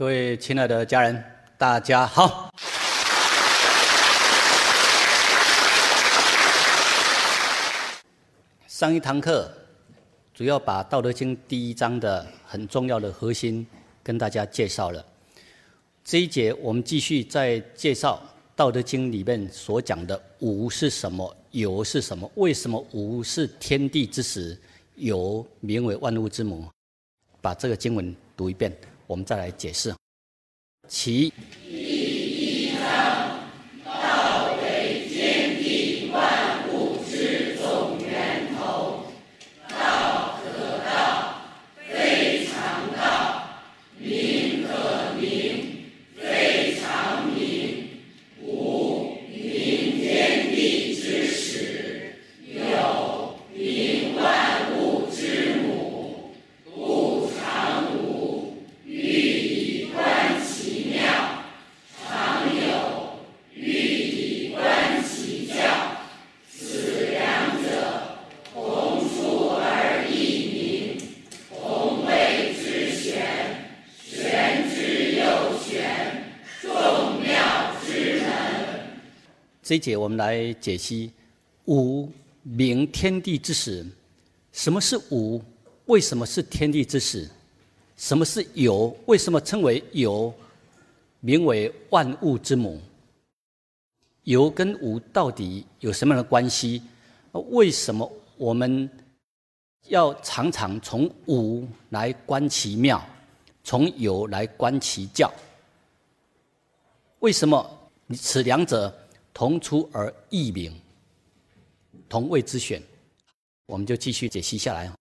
各位亲爱的家人，大家好。上一堂课主要把《道德经》第一章的很重要的核心跟大家介绍了。这一节我们继续再介绍《道德经》里面所讲的“无”是什么，“有”是什么？为什么“无”是天地之始，“有”名为万物之母？把这个经文读一遍。我们再来解释，其。这一节我们来解析“无名天地之始”。什么是“无”？为什么是天地之始？什么是“有”？为什么称为“有”？名为万物之母。有跟无到底有什么样的关系？为什么我们要常常从无来观其妙，从有来观其教？为什么此两者？同出而异名，同谓之选，我们就继续解析下来。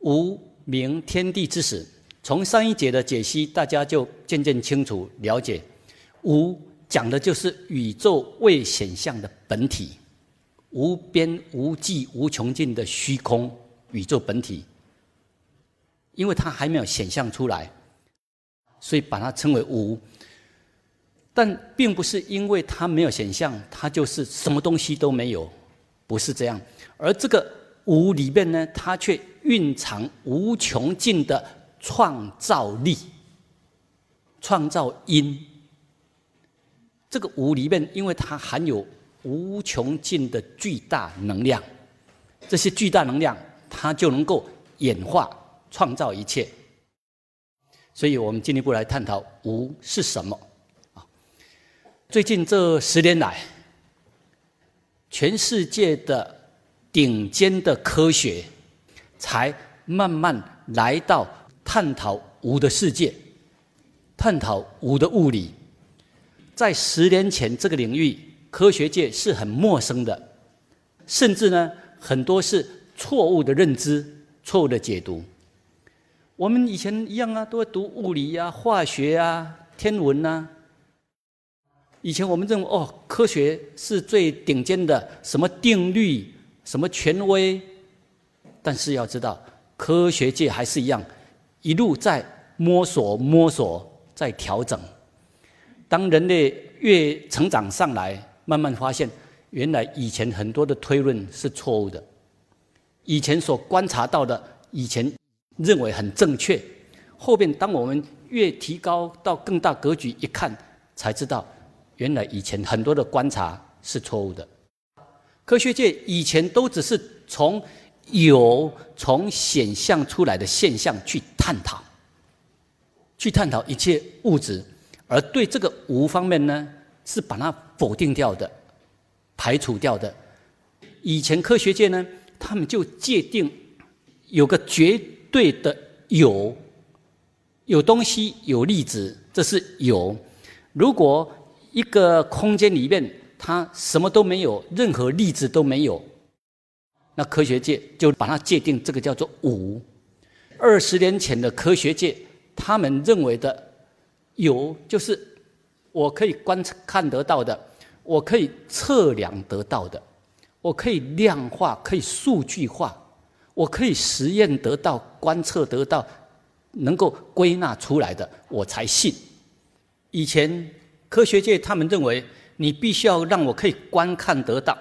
无名天地之始，从上一节的解析，大家就渐渐清楚了解，无讲的就是宇宙未显象的本体，无边无际无穷尽的虚空宇宙本体，因为它还没有显象出来，所以把它称为无。但并不是因为它没有显象，它就是什么东西都没有，不是这样。而这个无里面呢，它却蕴藏无穷尽的创造力、创造因。这个无里面，因为它含有无穷尽的巨大能量，这些巨大能量，它就能够演化创造一切。所以我们进一步来探讨无是什么。最近这十年来，全世界的顶尖的科学才慢慢来到探讨无的世界，探讨无的物理。在十年前，这个领域科学界是很陌生的，甚至呢，很多是错误的认知、错误的解读。我们以前一样啊，都会读物理呀、化学啊、天文呐。以前我们认为哦，科学是最顶尖的，什么定律，什么权威。但是要知道，科学界还是一样，一路在摸索、摸索，在调整。当人类越成长上来，慢慢发现，原来以前很多的推论是错误的。以前所观察到的，以前认为很正确，后边当我们越提高到更大格局一看，才知道。原来以前很多的观察是错误的，科学界以前都只是从有、从显象出来的现象去探讨，去探讨一切物质，而对这个无方面呢，是把它否定掉的、排除掉的。以前科学界呢，他们就界定有个绝对的有，有东西有粒子，这是有。如果一个空间里面，它什么都没有，任何粒子都没有。那科学界就把它界定，这个叫做无。二十年前的科学界，他们认为的有，就是我可以观看得到的，我可以测量得到的，我可以量化、可以数据化，我可以实验得到、观测得到，能够归纳出来的，我才信。以前。科学界他们认为，你必须要让我可以观看得到，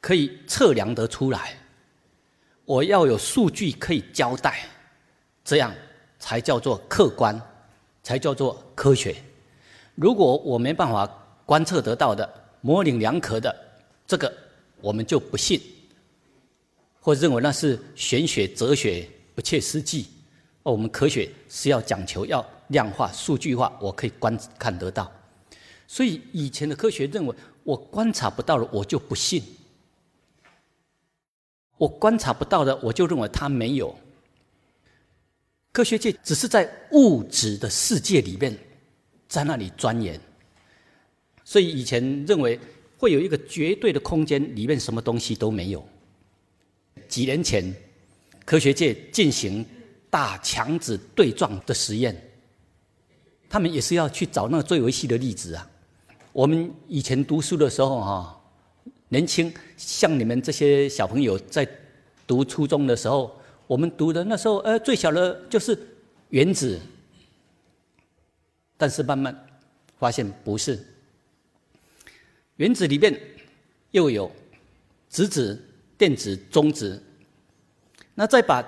可以测量得出来，我要有数据可以交代，这样才叫做客观，才叫做科学。如果我没办法观测得到的、模棱两可的，这个我们就不信，或认为那是玄学、哲学不切实际。我们科学是要讲求要量化、数据化，我可以观看得到。所以以前的科学认为，我观察不到了，我就不信；我观察不到的，我就认为它没有。科学界只是在物质的世界里面，在那里钻研。所以以前认为会有一个绝对的空间，里面什么东西都没有。几年前，科学界进行大强子对撞的实验，他们也是要去找那个最微细的粒子啊。我们以前读书的时候，哈，年轻像你们这些小朋友在读初中的时候，我们读的那时候，呃，最小的就是原子，但是慢慢发现不是，原子里面又有质子、电子、中子，那再把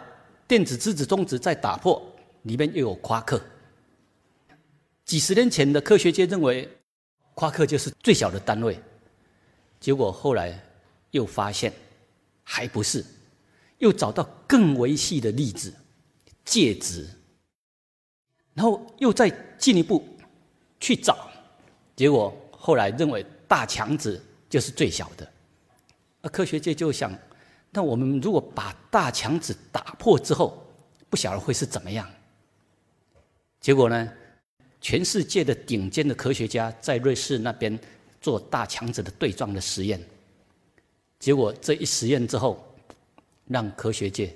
电子、质子、中子再打破，里面又有夸克。几十年前的科学界认为。夸克就是最小的单位，结果后来又发现还不是，又找到更微细的粒子介质，然后又再进一步去找，结果后来认为大强子就是最小的。那科学界就想，那我们如果把大强子打破之后，不晓得会是怎么样？结果呢？全世界的顶尖的科学家在瑞士那边做大强子的对撞的实验，结果这一实验之后，让科学界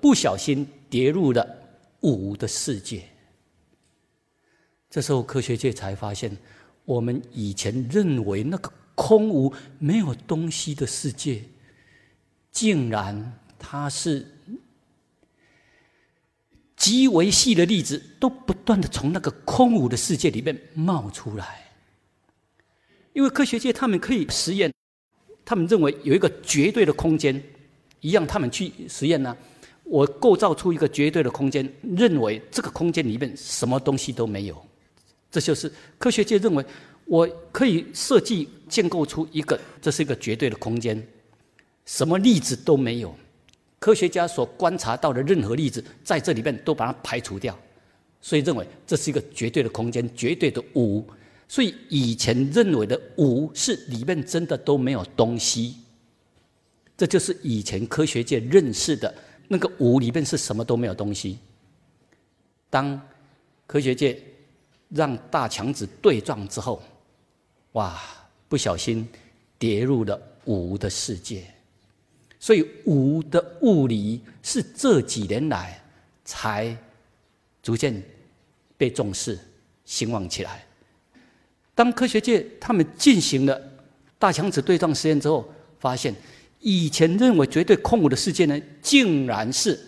不小心跌入了无的世界。这时候科学界才发现，我们以前认为那个空无没有东西的世界，竟然它是。极为细的粒子都不断的从那个空无的世界里面冒出来，因为科学界他们可以实验，他们认为有一个绝对的空间，一样他们去实验呢。我构造出一个绝对的空间，认为这个空间里面什么东西都没有，这就是科学界认为我可以设计建构出一个，这是一个绝对的空间，什么粒子都没有。科学家所观察到的任何粒子，在这里面都把它排除掉，所以认为这是一个绝对的空间，绝对的无。所以以前认为的无是里面真的都没有东西，这就是以前科学界认识的那个无里面是什么都没有东西。当科学界让大强子对撞之后，哇，不小心跌入了无的世界。所以，无的物理是这几年来才逐渐被重视、兴旺起来。当科学界他们进行了大强子对撞实验之后，发现以前认为绝对空无的世界呢，竟然是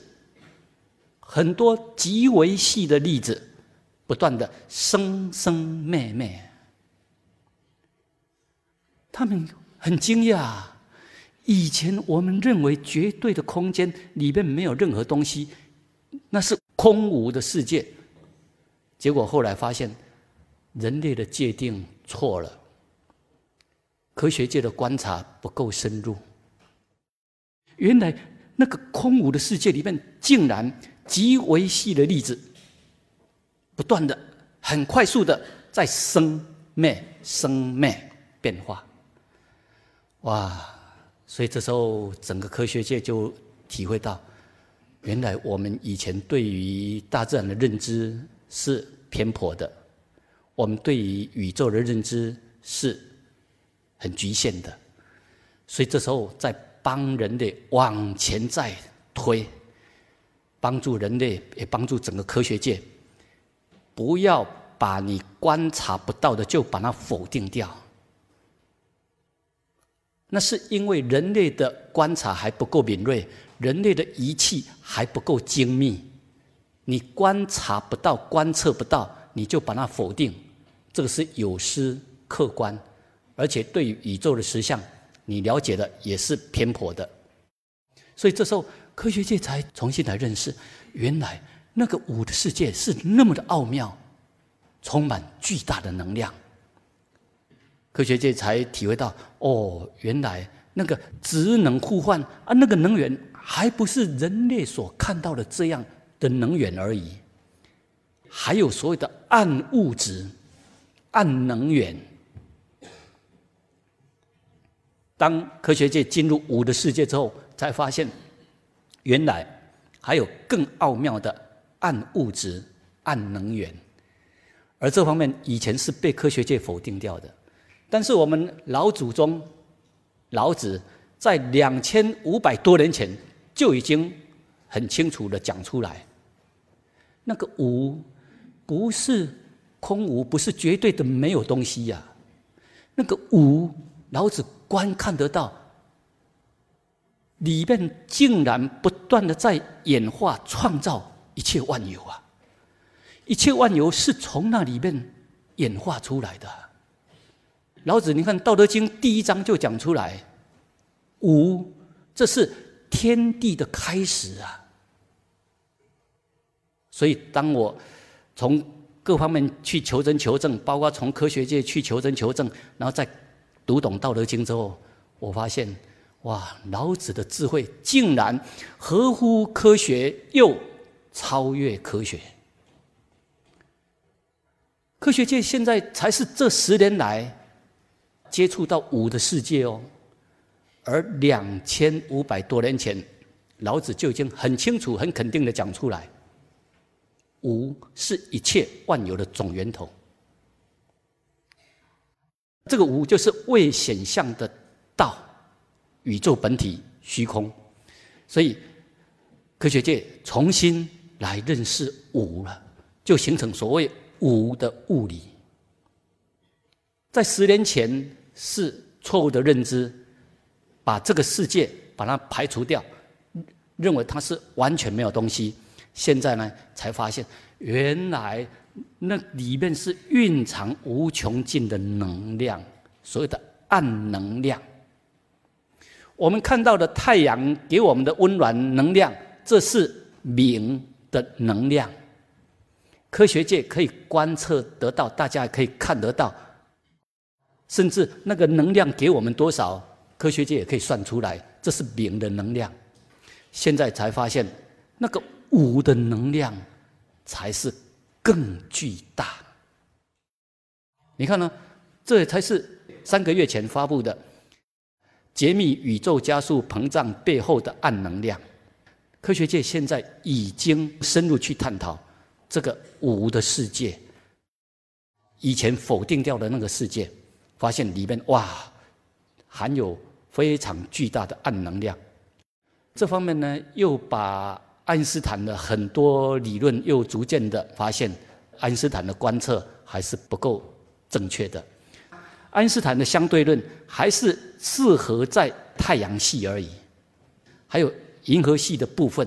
很多极为细的粒子不断的生生灭灭。他们很惊讶。以前我们认为绝对的空间里面没有任何东西，那是空无的世界。结果后来发现，人类的界定错了，科学界的观察不够深入。原来那个空无的世界里面，竟然极为细的粒子，不断的、很快速的在生灭、生灭变化。哇！所以这时候，整个科学界就体会到，原来我们以前对于大自然的认知是偏颇的，我们对于宇宙的认知是很局限的。所以这时候，在帮人类往前再推，帮助人类，也帮助整个科学界，不要把你观察不到的就把它否定掉。那是因为人类的观察还不够敏锐，人类的仪器还不够精密，你观察不到、观测不到，你就把它否定，这个是有失客观，而且对于宇宙的实相，你了解的也是偏颇的。所以这时候科学界才重新来认识，原来那个五的世界是那么的奥妙，充满巨大的能量。科学界才体会到，哦，原来那个职能互换啊，那个能源还不是人类所看到的这样的能源而已，还有所谓的暗物质、暗能源。当科学界进入五的世界之后，才发现，原来还有更奥妙的暗物质、暗能源，而这方面以前是被科学界否定掉的。但是我们老祖宗老子在两千五百多年前就已经很清楚的讲出来，那个无不是空无，不是绝对的没有东西呀。那个无，老子观看得到，里面竟然不断的在演化创造一切万有啊！一切万有是从那里面演化出来的。老子，你看《道德经》第一章就讲出来，无，这是天地的开始啊。所以，当我从各方面去求真求证，包括从科学界去求真求证，然后再读懂《道德经》之后，我发现，哇，老子的智慧竟然合乎科学，又超越科学。科学界现在才是这十年来。接触到五的世界哦，而两千五百多年前，老子就已经很清楚、很肯定的讲出来：五是一切万有的总源头。这个无就是未显象的道，宇宙本体虚空，所以科学界重新来认识无了，就形成所谓无的物理。在十年前是错误的认知，把这个世界把它排除掉，认为它是完全没有东西。现在呢，才发现原来那里面是蕴藏无穷尽的能量，所谓的暗能量。我们看到的太阳给我们的温暖能量，这是明的能量。科学界可以观测得到，大家也可以看得到。甚至那个能量给我们多少，科学界也可以算出来，这是零的能量。现在才发现，那个五的能量才是更巨大。你看呢？这才是三个月前发布的解密宇宙加速膨胀背后的暗能量。科学界现在已经深入去探讨这个无的世界，以前否定掉的那个世界。发现里面哇，含有非常巨大的暗能量。这方面呢，又把爱因斯坦的很多理论又逐渐的发现，爱因斯坦的观测还是不够正确的。爱因斯坦的相对论还是适合在太阳系而已，还有银河系的部分。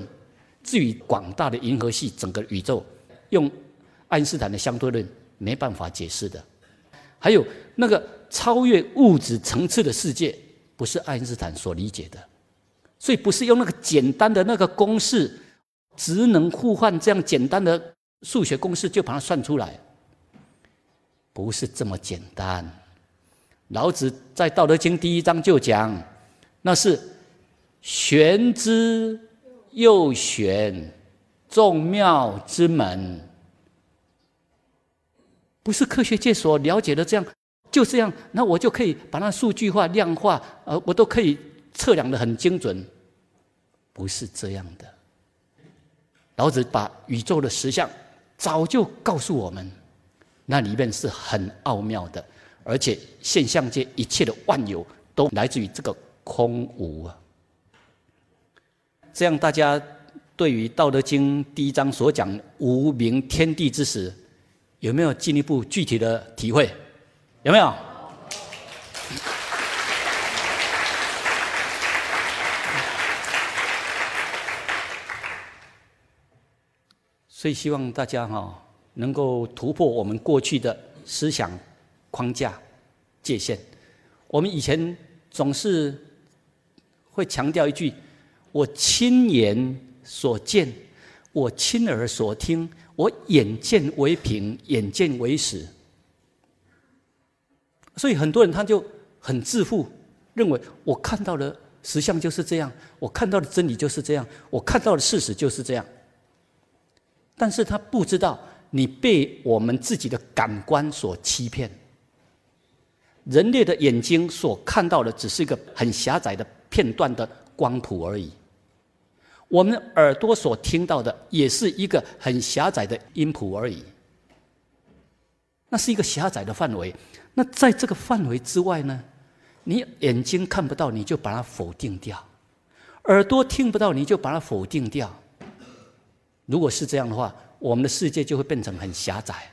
至于广大的银河系整个宇宙，用爱因斯坦的相对论没办法解释的。还有那个。超越物质层次的世界，不是爱因斯坦所理解的，所以不是用那个简单的那个公式，职能互换这样简单的数学公式就把它算出来，不是这么简单。老子在《道德经》第一章就讲，那是玄之又玄，众妙之门，不是科学界所了解的这样。就这样，那我就可以把它数据化、量化，呃，我都可以测量的很精准。不是这样的。老子把宇宙的实相早就告诉我们，那里面是很奥妙的，而且现象界一切的万有都来自于这个空无啊。这样大家对于《道德经》第一章所讲无名天地之时，有没有进一步具体的体会？有没有？所以希望大家哈能够突破我们过去的思想框架界限。我们以前总是会强调一句：“我亲眼所见，我亲耳所听，我眼见为凭，眼见为实。所以很多人他就很自负，认为我看到的实相就是这样，我看到的真理就是这样，我看到的事实就是这样。但是他不知道，你被我们自己的感官所欺骗。人类的眼睛所看到的，只是一个很狭窄的片段的光谱而已。我们耳朵所听到的，也是一个很狭窄的音谱而已。那是一个狭窄的范围。那在这个范围之外呢？你眼睛看不到，你就把它否定掉；耳朵听不到，你就把它否定掉。如果是这样的话，我们的世界就会变成很狭窄。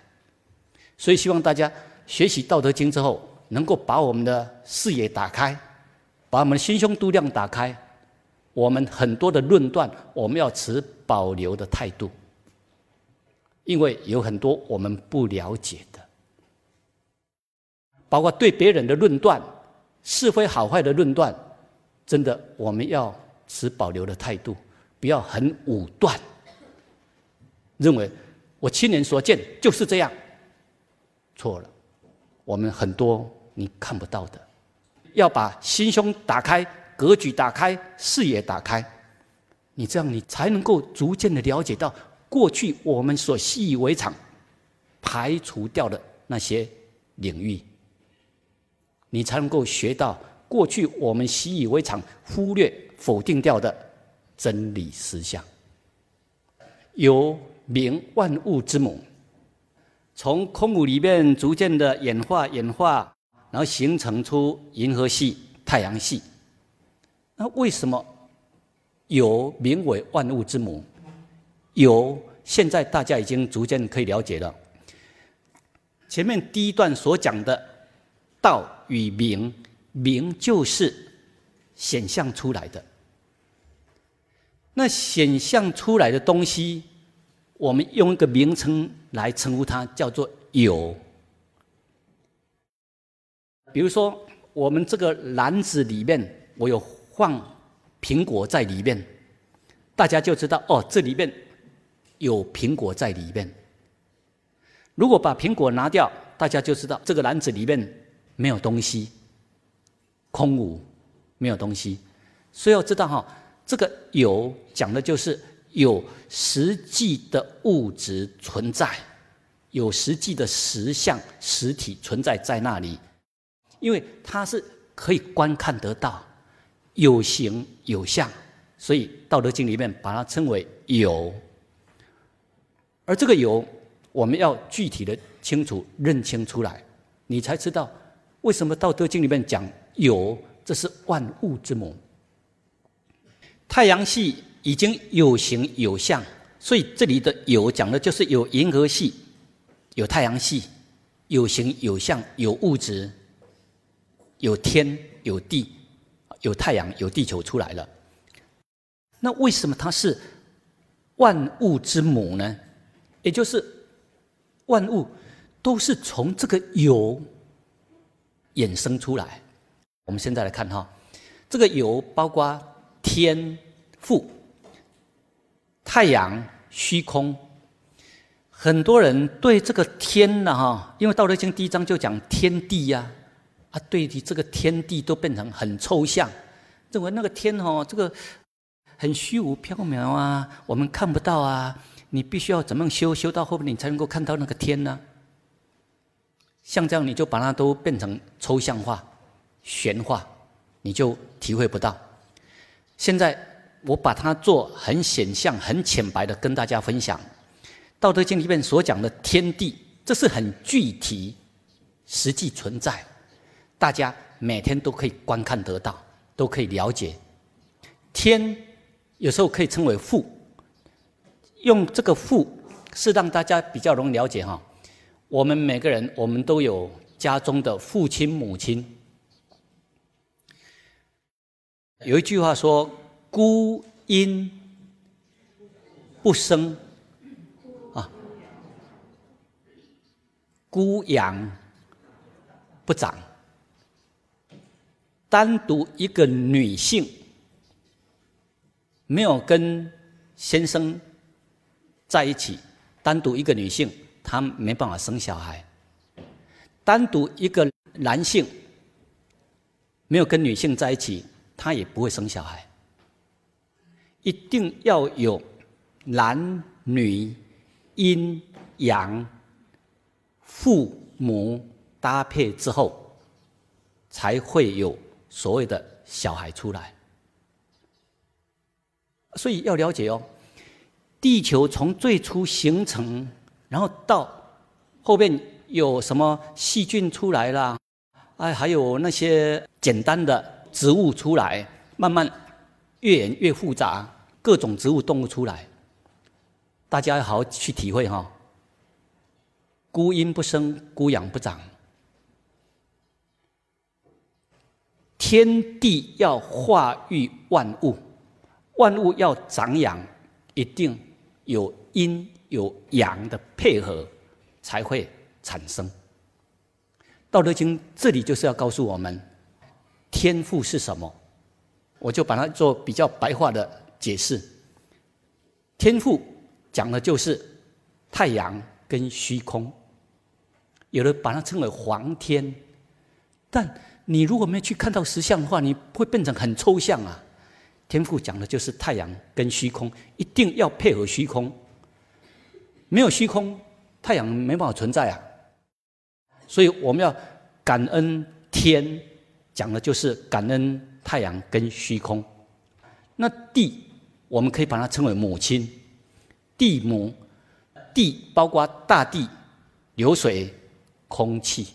所以，希望大家学习《道德经》之后，能够把我们的视野打开，把我们的心胸度量打开。我们很多的论断，我们要持保留的态度，因为有很多我们不了解的，包括对别人的论断、是非好坏的论断，真的我们要持保留的态度，不要很武断。认为我亲眼所见就是这样，错了。我们很多你看不到的，要把心胸打开，格局打开，视野打开。你这样，你才能够逐渐的了解到过去我们所习以为常、排除掉的那些领域。你才能够学到过去我们习以为常、忽略、否定掉的真理实相。有。名万物之母，从空无里面逐渐的演化演化，然后形成出银河系、太阳系。那为什么有名为万物之母？有，现在大家已经逐渐可以了解了。前面第一段所讲的道与名，名就是显象出来的。那显象出来的东西。我们用一个名称来称呼它，叫做“有”。比如说，我们这个篮子里面，我有放苹果在里面，大家就知道哦，这里面有苹果在里面。如果把苹果拿掉，大家就知道这个篮子里面没有东西，空无，没有东西。所以要知道哈，这个“有”讲的就是。有实际的物质存在，有实际的实相实体存在在那里，因为它是可以观看得到，有形有相，所以《道德经》里面把它称为有。而这个有，我们要具体的清楚认清出来，你才知道为什么《道德经》里面讲有，这是万物之母。太阳系。已经有形有相，所以这里的有讲的就是有银河系、有太阳系，有形有相，有物质，有天有地，有太阳有地球出来了。那为什么它是万物之母呢？也就是万物都是从这个有衍生出来。我们现在来看哈，这个有包括天赋。太阳、虚空，很多人对这个天呢，哈，因为《道德经》第一章就讲天地呀，啊，对这个天地都变成很抽象，认为那个天哦，这个很虚无缥缈啊，我们看不到啊，你必须要怎么样修，修到后面你才能够看到那个天呢？像这样，你就把它都变成抽象化、玄化，你就体会不到。现在。我把它做很显象、很浅白的跟大家分享，《道德经》里面所讲的天地，这是很具体、实际存在，大家每天都可以观看得到，都可以了解。天有时候可以称为父，用这个父是让大家比较容易了解哈。我们每个人，我们都有家中的父亲、母亲。有一句话说。孤阴不生啊，孤阳不长。单独一个女性没有跟先生在一起，单独一个女性，他没办法生小孩；单独一个男性，没有跟女性在一起，他也不会生小孩。一定要有男女阴阳父母搭配之后，才会有所谓的小孩出来。所以要了解哦，地球从最初形成，然后到后面有什么细菌出来啦，哎，还有那些简单的植物出来，慢慢越演越复杂。各种植物、动物出来，大家要好好去体会哈。孤阴不生，孤阳不长。天地要化育万物，万物要长养，一定有阴有阳的配合，才会产生。道德经这里就是要告诉我们，天赋是什么？我就把它做比较白话的。解释，天赋讲的就是太阳跟虚空，有的把它称为黄天，但你如果没有去看到实相的话，你会变成很抽象啊。天赋讲的就是太阳跟虚空，一定要配合虚空，没有虚空，太阳没办法存在啊。所以我们要感恩天，讲的就是感恩太阳跟虚空，那地。我们可以把它称为母亲，地母，地包括大地、流水、空气，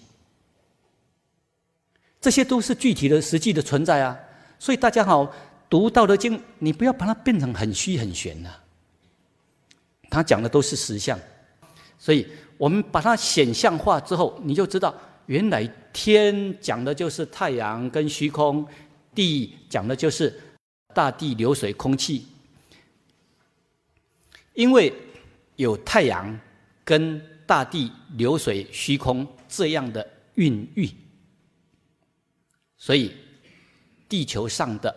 这些都是具体的、实际的存在啊。所以大家好，读《道德经》，你不要把它变成很虚很玄呐。他讲的都是实相，所以我们把它显象化之后，你就知道，原来天讲的就是太阳跟虚空，地讲的就是大地、流水、空气。因为有太阳跟大地、流水、虚空这样的孕育，所以地球上的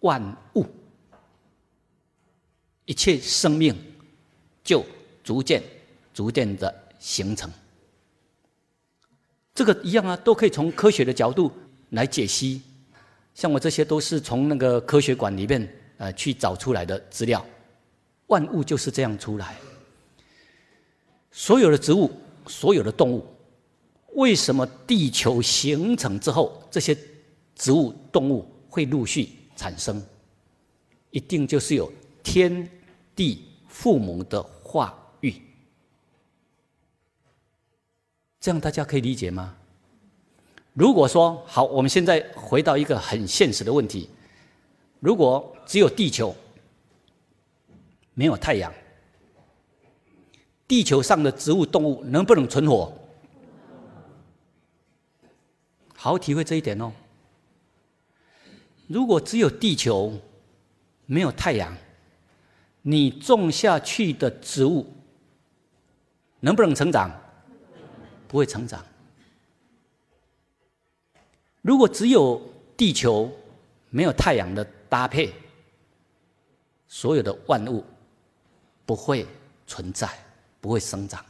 万物、一切生命就逐渐、逐渐的形成。这个一样啊，都可以从科学的角度来解析。像我这些都是从那个科学馆里面呃去找出来的资料。万物就是这样出来。所有的植物，所有的动物，为什么地球形成之后，这些植物、动物会陆续产生？一定就是有天地父母的化育。这样大家可以理解吗？如果说好，我们现在回到一个很现实的问题：如果只有地球，没有太阳，地球上的植物、动物能不能存活？好好体会这一点哦。如果只有地球，没有太阳，你种下去的植物能不能成长？不会成长。如果只有地球，没有太阳的搭配，所有的万物。不会存在，不会生长。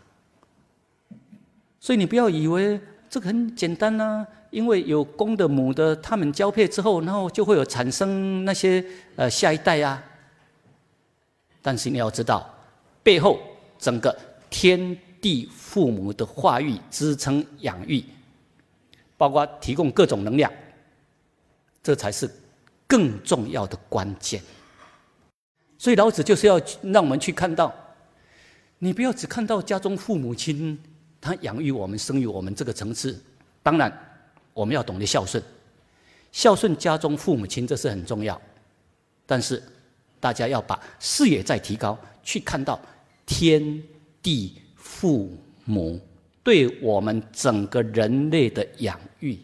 所以你不要以为这个很简单呢，因为有公的母的，它们交配之后，然后就会有产生那些呃下一代呀。但是你要知道，背后整个天地父母的话语、支撑、养育，包括提供各种能量，这才是更重要的关键。所以老子就是要让我们去看到，你不要只看到家中父母亲他养育我们、生育我们这个层次。当然，我们要懂得孝顺，孝顺家中父母亲这是很重要。但是，大家要把视野再提高，去看到天地父母对我们整个人类的养育，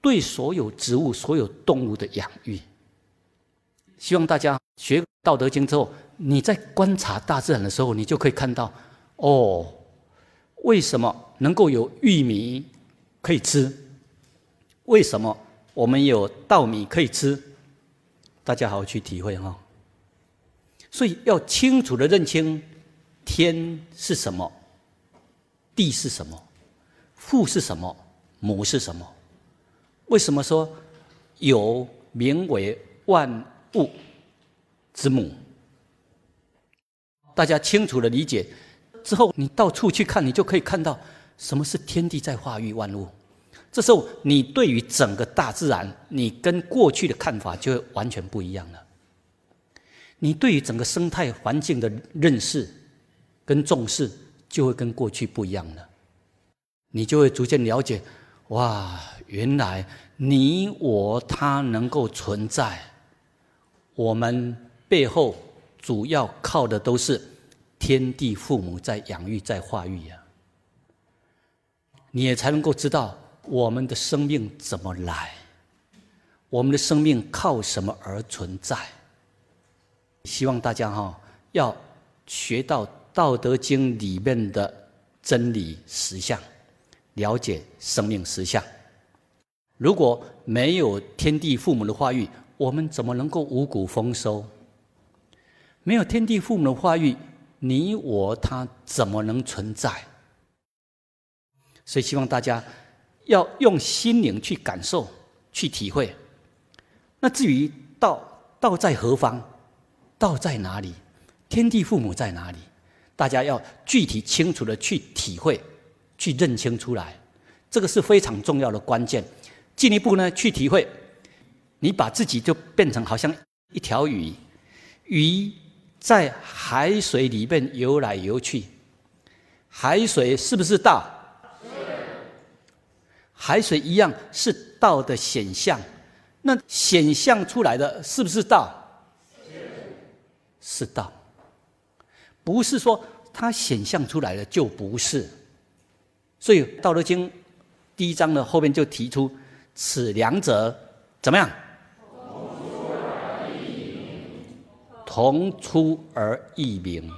对所有植物、所有动物的养育。希望大家学《道德经》之后，你在观察大自然的时候，你就可以看到，哦，为什么能够有玉米可以吃？为什么我们有稻米可以吃？大家好好去体会哈。所以要清楚的认清天是什么，地是什么，父是什么，母是什么。为什么说有名为万物之母？大家清楚的理解之后，你到处去看，你就可以看到什么是天地在化育万物。这时候，你对于整个大自然，你跟过去的看法就会完全不一样了。你对于整个生态环境的认识跟重视，就会跟过去不一样了。你就会逐渐了解，哇，原来你我他能够存在，我们背后主要靠的都是天地父母在养育、在化育呀。你也才能够知道。我们的生命怎么来？我们的生命靠什么而存在？希望大家哈要学到《道德经》里面的真理实相，了解生命实相。如果没有天地父母的话语，我们怎么能够五谷丰收？没有天地父母的话语，你我他怎么能存在？所以希望大家。要用心灵去感受、去体会。那至于道，道在何方？道在哪里？天地父母在哪里？大家要具体清楚的去体会、去认清出来，这个是非常重要的关键。进一步呢，去体会，你把自己就变成好像一条鱼，鱼在海水里面游来游去，海水是不是道？海水一样是道的显象，那显象出来的是不是道？是道，不是说它显象出来的就不是。所以《道德经》第一章的后面就提出，此两者怎么样？同出而异名，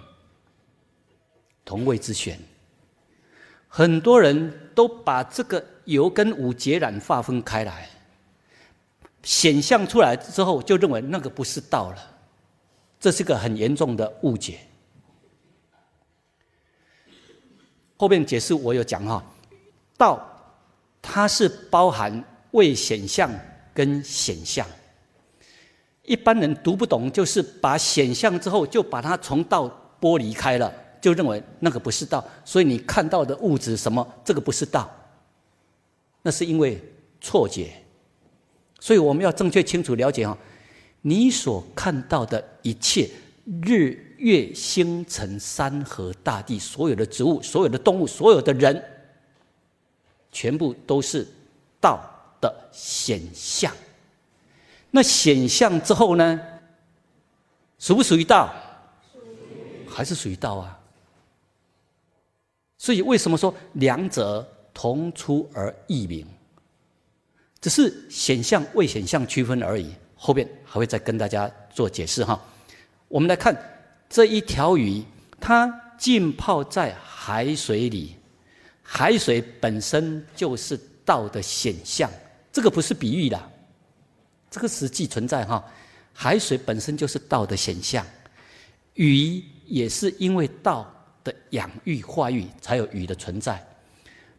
同谓之玄。很多人都把这个。有跟无截然划分开来，显象出来之后，就认为那个不是道了，这是个很严重的误解。后面解释我有讲哈，道它是包含未显象跟显象，一般人读不懂，就是把显象之后就把它从道剥离开了，就认为那个不是道，所以你看到的物质什么，这个不是道。那是因为错觉，所以我们要正确清楚了解哈，你所看到的一切日月星辰山河大地，所有的植物、所有的动物、所有的人，全部都是道的显象。那显象之后呢，属不属于道？还是属于道啊？所以为什么说两者？同出而异名，只是显象未显象区分而已。后边还会再跟大家做解释哈。我们来看这一条鱼，它浸泡在海水里，海水本身就是道的显象，这个不是比喻的，这个实际存在哈。海水本身就是道的显象，鱼也是因为道的养育化育，才有鱼的存在。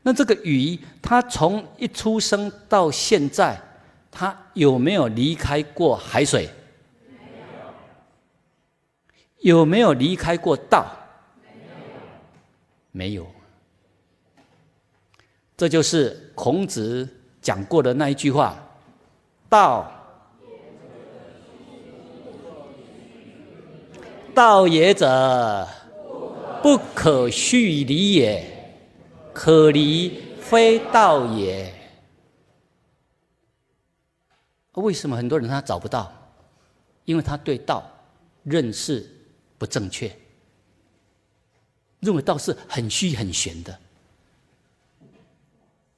那这个鱼，它从一出生到现在，它有没有离开过海水？有没有离开过道？没有。这就是孔子讲过的那一句话：“道，道也者，不可虚离也。”可离非道也。为什么很多人他找不到？因为他对道认识不正确，认为道是很虚很玄的，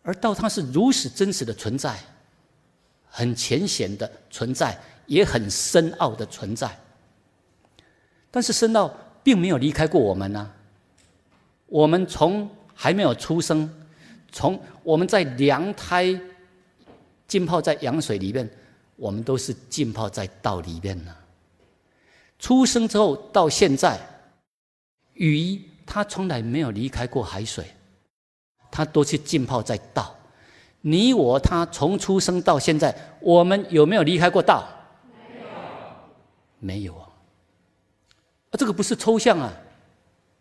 而道它是如此真实的存在，很浅显的存在，也很深奥的存在。但是深奥并没有离开过我们呢。我们从还没有出生，从我们在娘胎浸泡在羊水里面，我们都是浸泡在道里面呢。出生之后到现在，鱼它从来没有离开过海水，它都是浸泡在道。你我他从出生到现在，我们有没有离开过道？没有，没有啊。啊，这个不是抽象啊，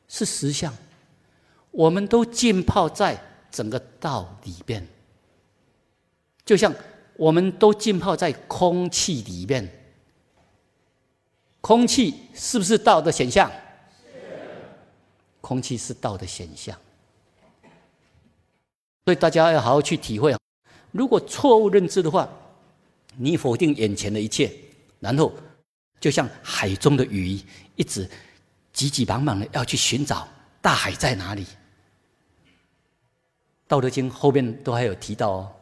是实相。我们都浸泡在整个道里边，就像我们都浸泡在空气里面。空气是不是道的显象？空气是道的显象。所以大家要好好去体会！如果错误认知的话，你否定眼前的一切，然后就像海中的鱼，一直急急忙忙的要去寻找大海在哪里。《道德经》后面都还有提到哦：“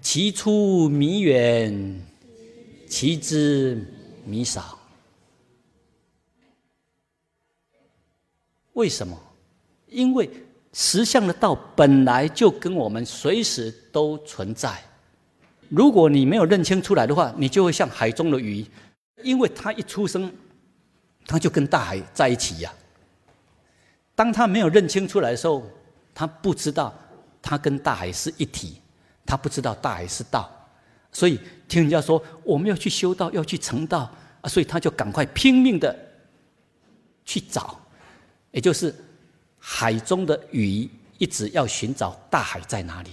其出弥远，其知弥少。”为什么？因为。实相的道本来就跟我们随时都存在。如果你没有认清出来的话，你就会像海中的鱼，因为它一出生，它就跟大海在一起呀。当它没有认清出来的时候，他不知道他跟大海是一体，他不知道大海是道，所以听人家说我们要去修道，要去成道啊，所以他就赶快拼命的去找，也就是。海中的鱼一直要寻找大海在哪里？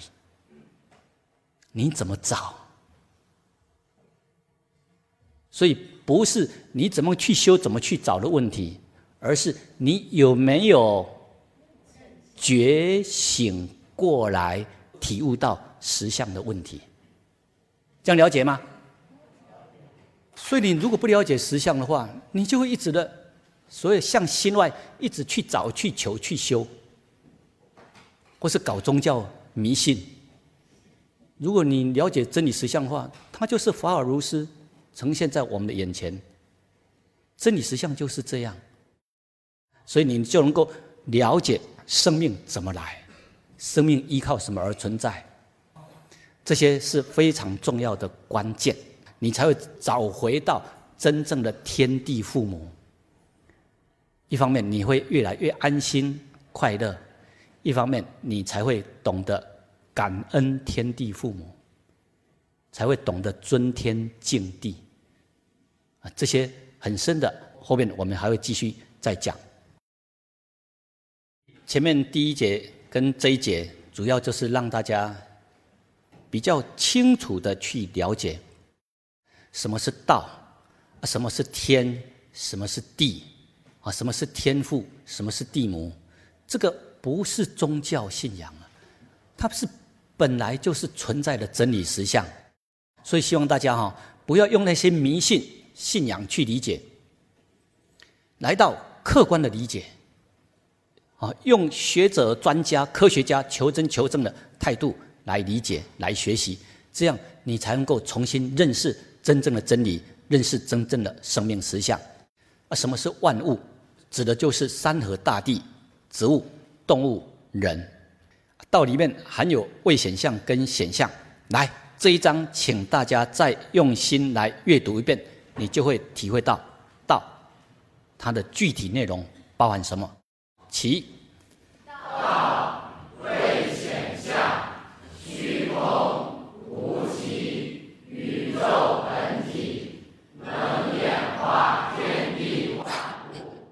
你怎么找？所以不是你怎么去修、怎么去找的问题，而是你有没有觉醒过来，体悟到实相的问题。这样了解吗？所以你如果不了解实相的话，你就会一直的。所以，向心外一直去找、去求、去修，或是搞宗教迷信。如果你了解真理实相的话，它就是法尔如斯呈现在我们的眼前。真理实相就是这样，所以你就能够了解生命怎么来，生命依靠什么而存在，这些是非常重要的关键，你才会找回到真正的天地父母。一方面你会越来越安心快乐，一方面你才会懂得感恩天地父母，才会懂得尊天敬地，啊，这些很深的，后面我们还会继续再讲。前面第一节跟这一节，主要就是让大家比较清楚的去了解什么是道，啊什么是天，什么是地。啊，什么是天父？什么是地母？这个不是宗教信仰啊，它是本来就是存在的真理实相。所以希望大家哈，不要用那些迷信信仰去理解，来到客观的理解。啊，用学者、专家、科学家求真求证的态度来理解、来学习，这样你才能够重新认识真正的真理，认识真正的生命实相。啊，什么是万物？指的就是山河大地、植物、动物、人。道里面含有未显象跟显象。来，这一章，请大家再用心来阅读一遍，你就会体会到道它的具体内容包含什么。其道废显象，虚空无极，宇宙本体能演化天地万物。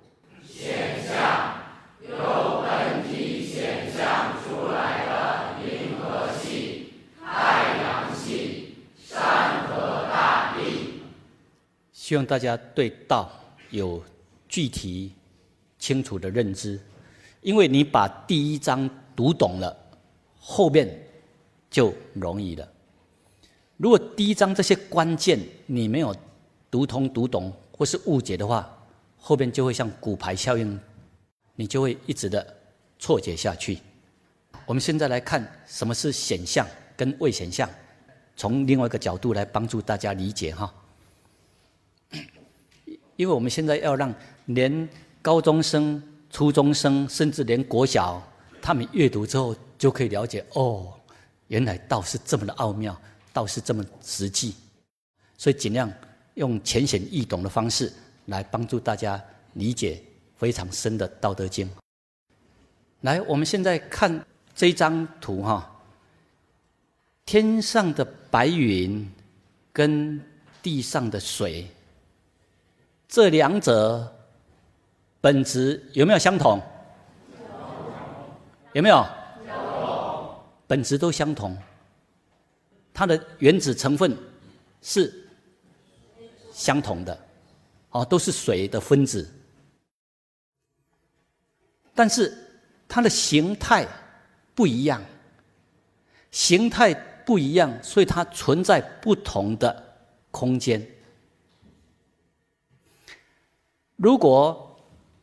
显象由本体显象出来的银河系、太阳系、山河大地。希望大家对道有具体。清楚的认知，因为你把第一章读懂了，后面就容易了。如果第一章这些关键你没有读通、读懂或是误解的话，后边就会像骨牌效应，你就会一直的错解下去。我们现在来看什么是显象跟未显象，从另外一个角度来帮助大家理解哈。因为我们现在要让连高中生、初中生，甚至连国小，他们阅读之后就可以了解哦，原来道是这么的奥妙，道是这么实际，所以尽量用浅显易懂的方式来帮助大家理解非常深的《道德经》。来，我们现在看这张图哈，天上的白云跟地上的水，这两者本质有没有相同？有没有？本质都相同。它的原子成分是相同的，哦，都是水的分子，但是它的形态不一样，形态不一样，所以它存在不同的空间。如果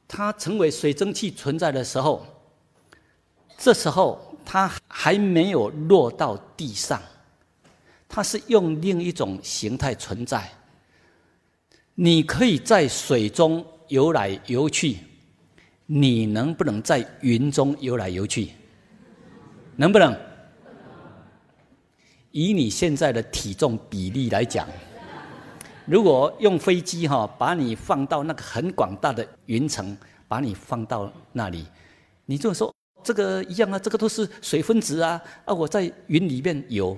它成为水蒸气存在的时候，这时候它还没有落到地上。它是用另一种形态存在。你可以在水中游来游去，你能不能在云中游来游去？能不能？以你现在的体重比例来讲，如果用飞机哈把你放到那个很广大的云层，把你放到那里，你就说这个一样啊，这个都是水分子啊啊！我在云里面有。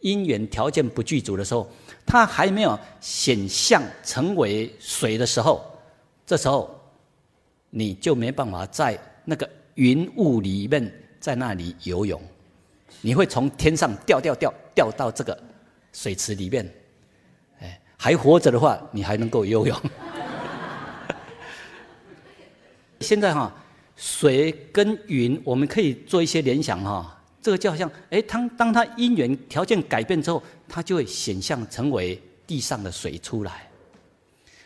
因缘条件不具足的时候，它还没有显象成为水的时候，这时候你就没办法在那个云雾里面在那里游泳，你会从天上掉掉掉掉到这个水池里面，哎，还活着的话，你还能够游泳。现在哈，水跟云，我们可以做一些联想哈。这个就好像，哎，当当它因缘条件改变之后，它就会显象成为地上的水出来。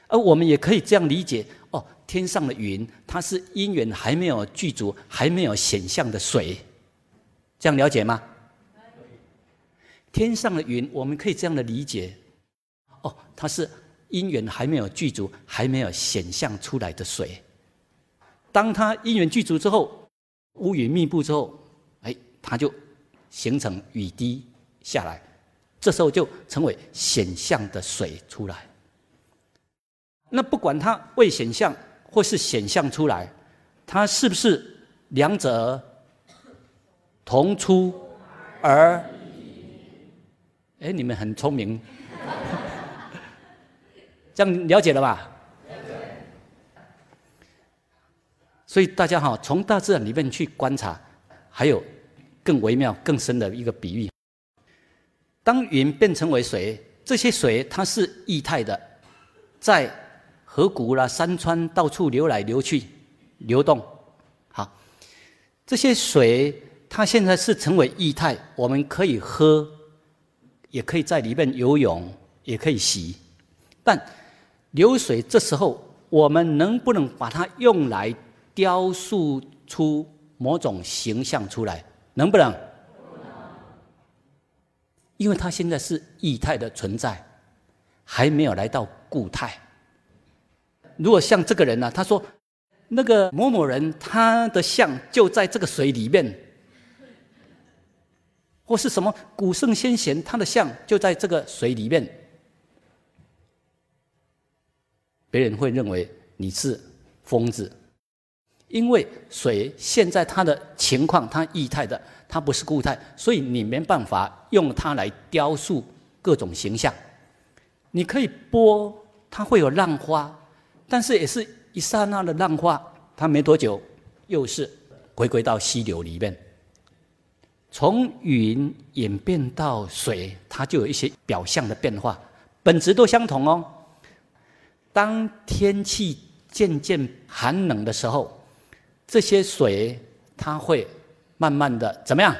而我们也可以这样理解，哦，天上的云，它是因缘还没有具足、还没有显象的水，这样了解吗？天上的云，我们可以这样的理解，哦，它是因缘还没有具足、还没有显象出来的水。当它因缘具足之后，乌云密布之后。哎它就形成雨滴下来，这时候就成为显象的水出来。那不管它未显象或是显象出来，它是不是两者同出而？哎，你们很聪明，这样了解了吧？所以大家哈，从大自然里面去观察，还有。更微妙、更深的一个比喻：当云变成为水，这些水它是液态的，在河谷啦、山川到处流来流去、流动。好，这些水它现在是成为液态，我们可以喝，也可以在里面游泳，也可以洗。但流水这时候，我们能不能把它用来雕塑出某种形象出来？能不能？因为它现在是液态的存在，还没有来到固态。如果像这个人呢，他说那个某某人他的像就在这个水里面，或是什么古圣先贤他的像就在这个水里面，别人会认为你是疯子。因为水现在它的情况，它液态的，它不是固态，所以你没办法用它来雕塑各种形象。你可以拨，它会有浪花，但是也是一刹那的浪花，它没多久又是回归到溪流里面。从云演变到水，它就有一些表象的变化，本质都相同哦。当天气渐渐寒冷的时候。这些水，它会慢慢的怎么样？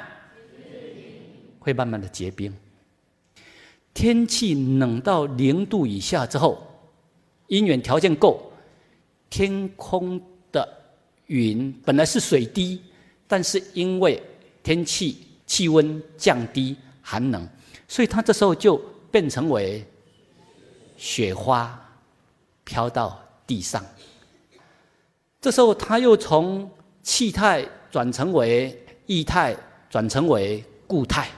会慢慢的结冰。天气冷到零度以下之后，因缘条件够，天空的云本来是水滴，但是因为天气气温降低、寒冷，所以它这时候就变成为雪花，飘到地上。这时候，它又从气态转成为液态，转成为固态。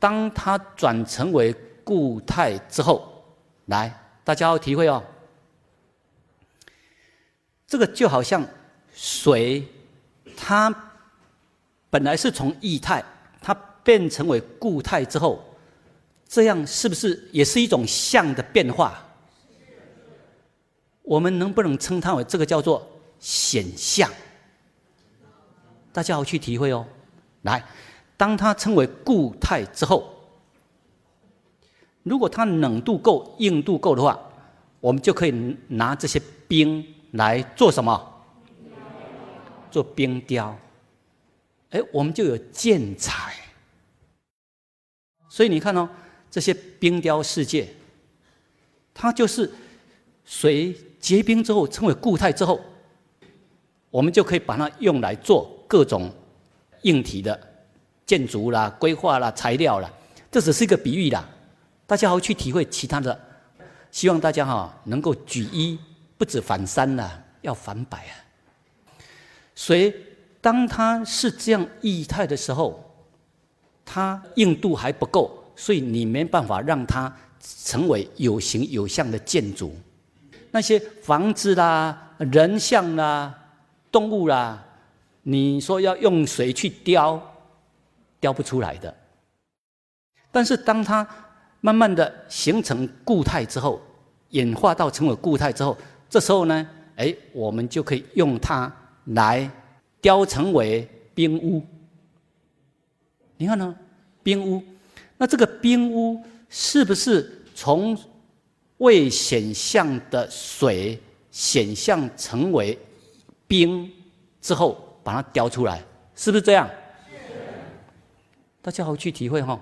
当它转成为固态之后，来，大家要体会哦。这个就好像水，它本来是从液态，它变成为固态之后，这样是不是也是一种相的变化？我们能不能称它为这个叫做显象？大家要去体会哦。来，当它称为固态之后，如果它冷度够、硬度够的话，我们就可以拿这些冰来做什么？做冰雕。哎，我们就有建材。所以你看哦，这些冰雕世界，它就是水结冰之后称为固态之后，我们就可以把它用来做各种硬体的建筑啦、规划啦、材料啦。这只是一个比喻啦。大家好去体会其他的，希望大家哈能够举一不止反三了，要反百啊。水当它是这样液态的时候，它硬度还不够，所以你没办法让它成为有形有相的建筑。那些房子啦、人像啦、动物啦，你说要用水去雕，雕不出来的。但是当它慢慢的形成固态之后，演化到成为固态之后，这时候呢，哎，我们就可以用它来雕成为冰屋。你看呢，冰屋，那这个冰屋是不是从未显象的水显象成为冰之后，把它雕出来，是不是这样？大家好去体会哈，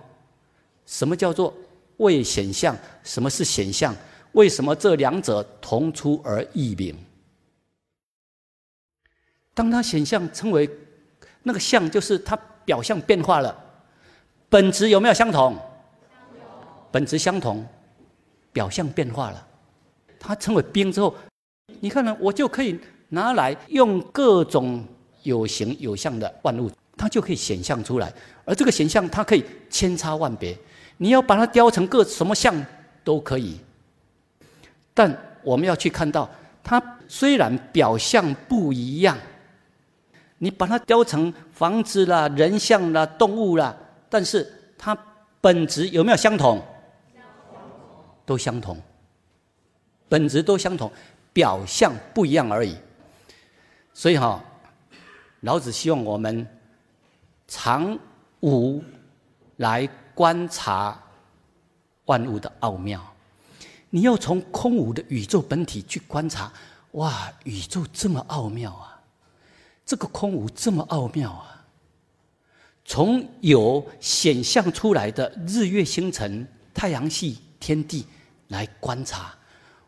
什么叫做？未显象，什么是显象？为什么这两者同出而异名？当它显象成为那个相，就是它表象变化了，本质有没有相同？本质相同，表象变化了。它成为冰之后，你看呢？我就可以拿来用各种有形有相的万物，它就可以显象出来。而这个显象，它可以千差万别。你要把它雕成各什么像都可以，但我们要去看到，它虽然表象不一样，你把它雕成房子啦、人像啦、动物啦，但是它本质有没有相同？都相同，本质都相同，表象不一样而已。所以哈，老子希望我们常无来。观察万物的奥妙，你要从空无的宇宙本体去观察，哇，宇宙这么奥妙啊！这个空无这么奥妙啊！从有显象出来的日月星辰、太阳系、天地来观察，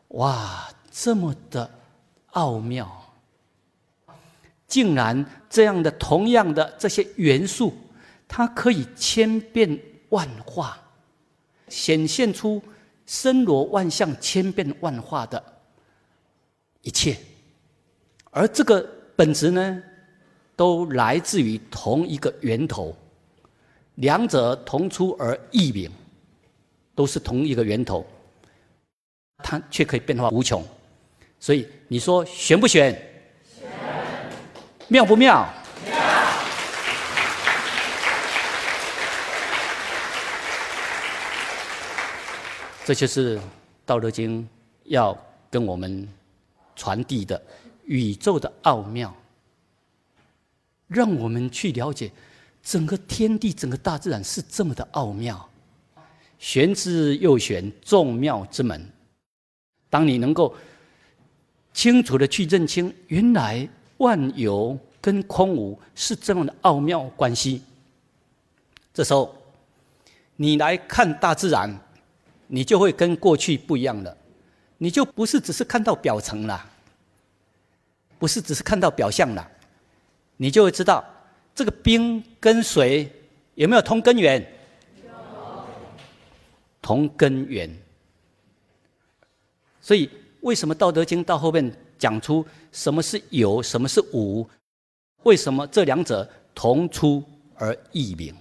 哇，这么的奥妙！竟然这样的同样的这些元素，它可以千变。万化显现出森罗万象、千变万化的一切，而这个本质呢，都来自于同一个源头，两者同出而异名，都是同一个源头，它却可以变化无穷。所以你说玄不玄？玄。妙不妙？这就是《道德经》要跟我们传递的宇宙的奥妙，让我们去了解整个天地、整个大自然是这么的奥妙，玄之又玄，众妙之门。当你能够清楚的去认清，原来万有跟空无是这样的奥妙关系，这时候你来看大自然。你就会跟过去不一样了，你就不是只是看到表层了，不是只是看到表象了，你就会知道这个冰跟水有没有同根源？同根源。所以为什么《道德经》到后面讲出什么是有，什么是无？为什么这两者同出而异名？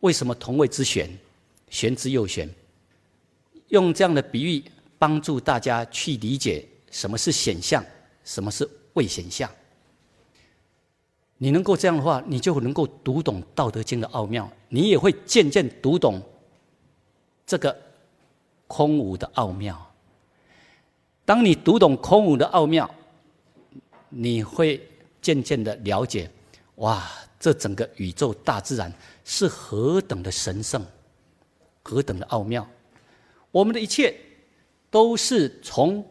为什么同谓之玄？玄之又玄，用这样的比喻帮助大家去理解什么是显象，什么是未显象。你能够这样的话，你就能够读懂《道德经》的奥妙，你也会渐渐读懂这个空无的奥妙。当你读懂空无的奥妙，你会渐渐的了解，哇，这整个宇宙大自然是何等的神圣，何等的奥妙。我们的一切都是从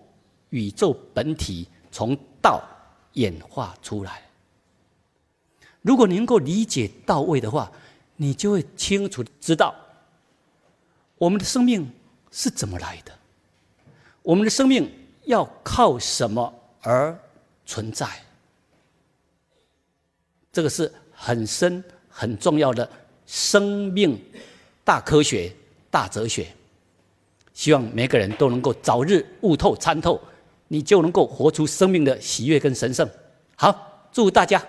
宇宙本体、从道演化出来。如果你能够理解到位的话，你就会清楚知道，我们的生命是怎么来的，我们的生命要靠什么而存在。这个是很深很重要的生命大科学、大哲学。希望每个人都能够早日悟透参透，你就能够活出生命的喜悦跟神圣。好，祝大家！